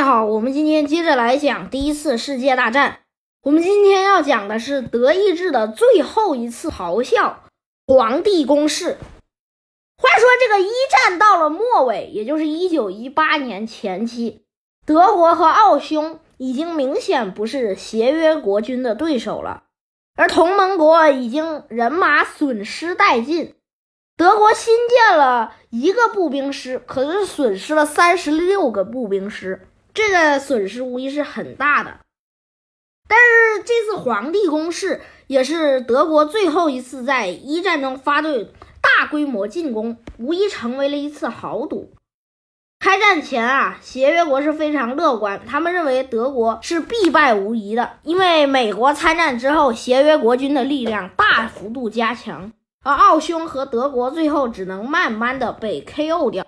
大家好，我们今天接着来讲第一次世界大战。我们今天要讲的是德意志的最后一次咆哮——皇帝攻势。话说，这个一战到了末尾，也就是一九一八年前期，德国和奥匈已经明显不是协约国军的对手了，而同盟国已经人马损失殆尽。德国新建了一个步兵师，可是损失了三十六个步兵师。这个损失无疑是很大的，但是这次皇帝攻势也是德国最后一次在一战中发动大规模进攻，无疑成为了一次豪赌。开战前啊，协约国是非常乐观，他们认为德国是必败无疑的，因为美国参战之后，协约国军的力量大幅度加强，而奥匈和德国最后只能慢慢的被 KO 掉。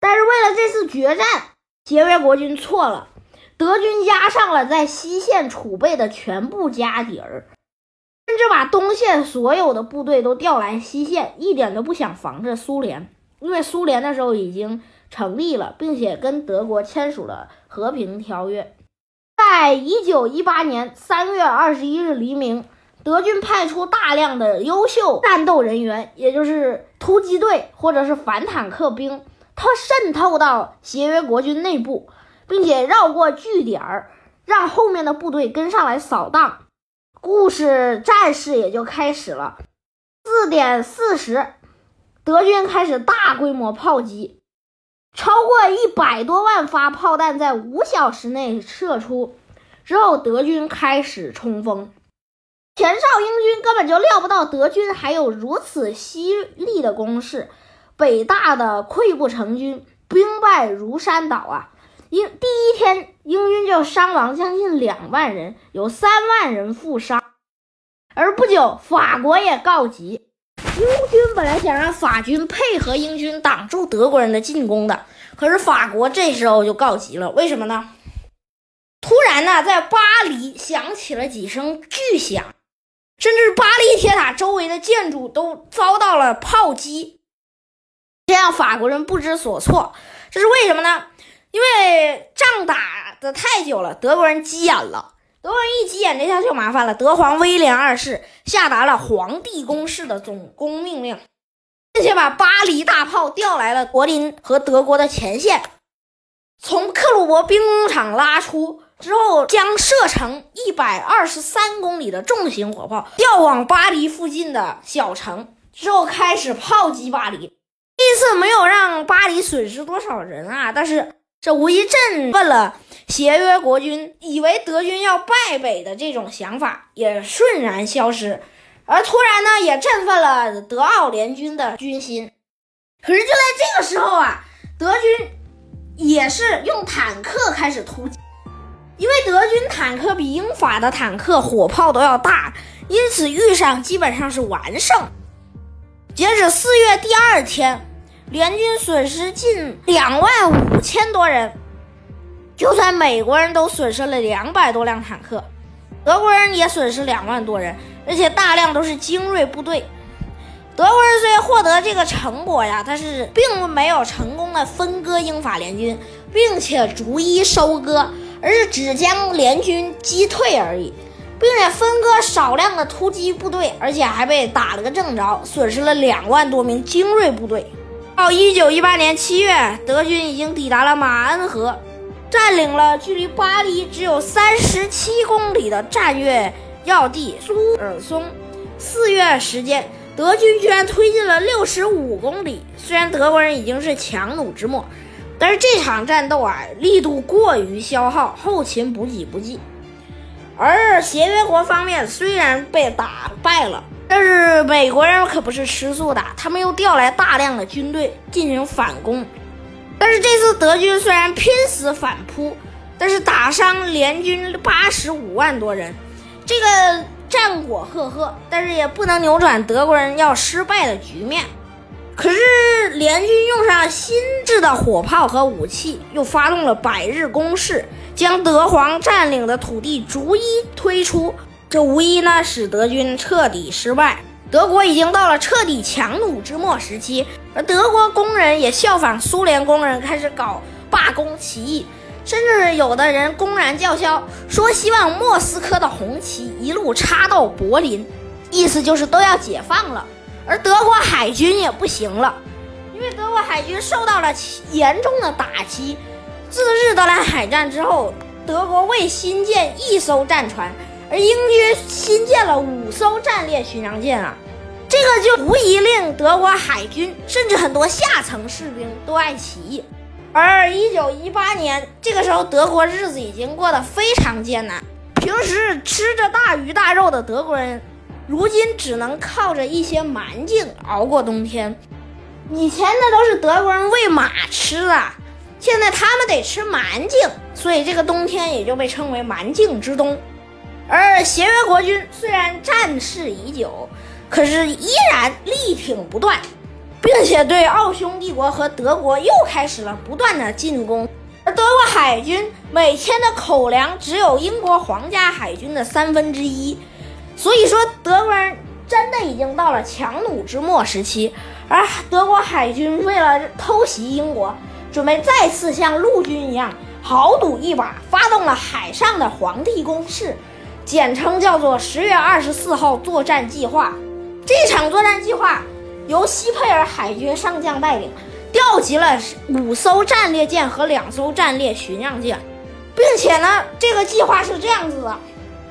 但是为了这次决战。协约国军错了，德军加上了在西线储备的全部家底儿，甚至把东线所有的部队都调来西线，一点都不想防着苏联，因为苏联那时候已经成立了，并且跟德国签署了和平条约。在一九一八年三月二十一日黎明，德军派出大量的优秀战斗人员，也就是突击队或者是反坦克兵。他渗透到协约国军内部，并且绕过据点儿，让后面的部队跟上来扫荡。故事战事也就开始了。四点四十，德军开始大规模炮击，超过一百多万发炮弹在五小时内射出。之后，德军开始冲锋。前哨英军根本就料不到德军还有如此犀利的攻势。北大的溃不成军，兵败如山倒啊！英第一天，英军就伤亡将近两万人，有三万人负伤。而不久，法国也告急。英军本来想让法军配合英军挡住德国人的进攻的，可是法国这时候就告急了。为什么呢？突然呢，在巴黎响起了几声巨响，甚至巴黎铁塔周围的建筑都遭到了炮击。这让法国人不知所措，这是为什么呢？因为仗打的太久了，德国人急眼了。德国人一急眼，这下就麻烦了。德皇威廉二世下达了皇帝攻势的总攻命令，并且把巴黎大炮调来了柏林和德国的前线，从克虏伯兵工厂拉出之后，将射程一百二十三公里的重型火炮调往巴黎附近的小城，之后开始炮击巴黎。这次没有让巴黎损失多少人啊，但是这无疑振奋了协约国军，以为德军要败北的这种想法也瞬然消失，而突然呢，也振奋了德奥联军的军心。可是就在这个时候啊，德军也是用坦克开始突击，因为德军坦克比英法的坦克火炮都要大，因此遇上基本上是完胜。截止四月第二天，联军损失近两万五千多人。就算美国人都损失了两百多辆坦克，德国人也损失两万多人，而且大量都是精锐部队。德国人虽然获得这个成果呀，但是并没有成功的分割英法联军，并且逐一收割，而是只将联军击退而已。并且分割少量的突击部队，而且还被打了个正着，损失了两万多名精锐部队。到一九一八年七月，德军已经抵达了马恩河，占领了距离巴黎只有三十七公里的战略要地苏尔松。四月时间，德军居然推进了六十五公里。虽然德国人已经是强弩之末，但是这场战斗啊，力度过于消耗，后勤补给不济。而协约国方面虽然被打败了，但是美国人可不是吃素的，他们又调来大量的军队进行反攻。但是这次德军虽然拼死反扑，但是打伤联军八十五万多人，这个战果赫赫，但是也不能扭转德国人要失败的局面。可是联军用上新制的火炮和武器，又发动了百日攻势。将德皇占领的土地逐一推出，这无疑呢使德军彻底失败。德国已经到了彻底强弩之末时期，而德国工人也效仿苏联工人开始搞罢工起义。甚至有的人公然叫嚣说希望莫斯科的红旗一路插到柏林，意思就是都要解放了。而德国海军也不行了，因为德国海军受到了严重的打击。自日德兰海战之后，德国未新建一艘战船，而英军新建了五艘战列巡洋舰啊，这个就无疑令德国海军甚至很多下层士兵都爱起义。而一九一八年，这个时候德国日子已经过得非常艰难。平时吃着大鱼大肉的德国人，如今只能靠着一些蛮劲熬过冬天。以前那都是德国人喂马吃的，现在他们得吃蛮劲，所以这个冬天也就被称为蛮劲之冬。而协约国军虽然战事已久，可是依然力挺不断。并且对奥匈帝国和德国又开始了不断的进攻，而德国海军每天的口粮只有英国皇家海军的三分之一，所以说德国人真的已经到了强弩之末时期。而德国海军为了偷袭英国，准备再次像陆军一样豪赌一把，发动了海上的皇帝攻势，简称叫做十月二十四号作战计划。这场作战计划。由西佩尔海军上将带领，调集了五艘战列舰和两艘战列巡洋舰，并且呢，这个计划是这样子的：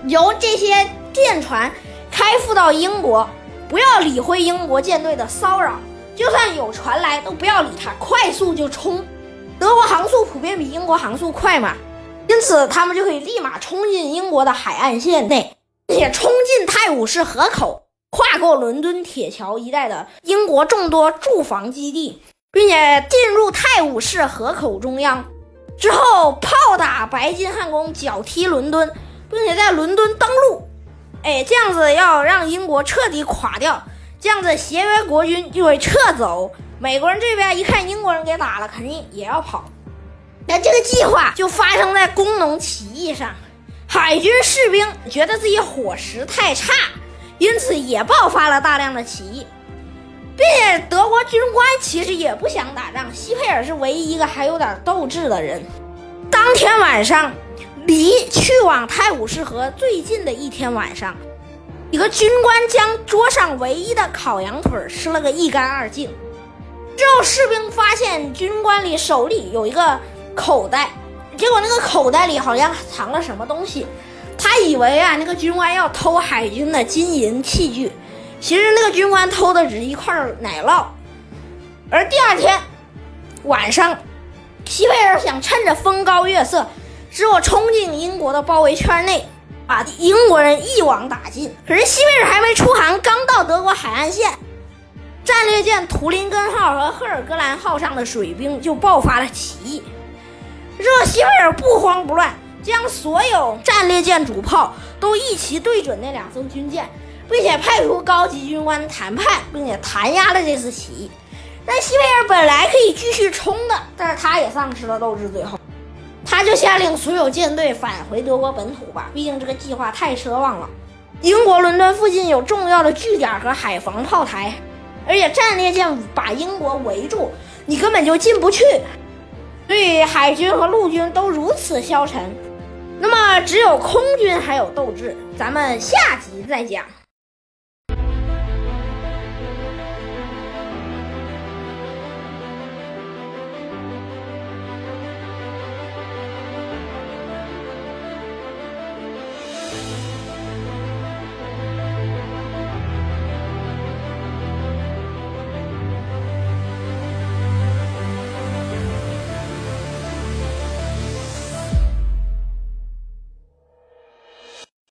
由这些舰船开赴到英国，不要理会英国舰队的骚扰，就算有船来都不要理他，快速就冲。德国航速普遍比英国航速快嘛，因此他们就可以立马冲进英国的海岸线内，并且冲进泰晤士河口。跨过伦敦铁桥一带的英国众多驻防基地，并且进入泰晤士河口中央之后，炮打白金汉宫，脚踢伦敦，并且在伦敦登陆。哎，这样子要让英国彻底垮掉，这样子协约国军就会撤走。美国人这边一看英国人给打了，肯定也要跑。那这个计划就发生在工农起义上，海军士兵觉得自己伙食太差。因此也爆发了大量的起义，并且德国军官其实也不想打仗。希佩尔是唯一一个还有点斗志的人。当天晚上，离去往泰晤士河最近的一天晚上，一个军官将桌上唯一的烤羊腿吃了个一干二净。之后，士兵发现军官里手里有一个口袋，结果那个口袋里好像藏了什么东西。他以为啊，那个军官要偷海军的金银器具，其实那个军官偷的只是一块奶酪。而第二天晚上，希佩尔想趁着风高月色，使我冲进英国的包围圈内，把英国人一网打尽。可是西贝尔还没出航，刚到德国海岸线，战列舰图林根号和赫尔格兰号上的水兵就爆发了起义。这西贝尔不慌不乱。将所有战列舰主炮都一齐对准那两艘军舰，并且派出高级军官谈判，并且弹压了这次起义。但西贝尔本来可以继续冲的，但是他也丧失了斗志。最后，他就下令所有舰队返回德国本土吧，毕竟这个计划太奢望了。英国伦敦附近有重要的据点和海防炮台，而且战列舰把英国围住，你根本就进不去。所以海军和陆军都如此消沉。那么，只有空军还有斗志，咱们下集再讲。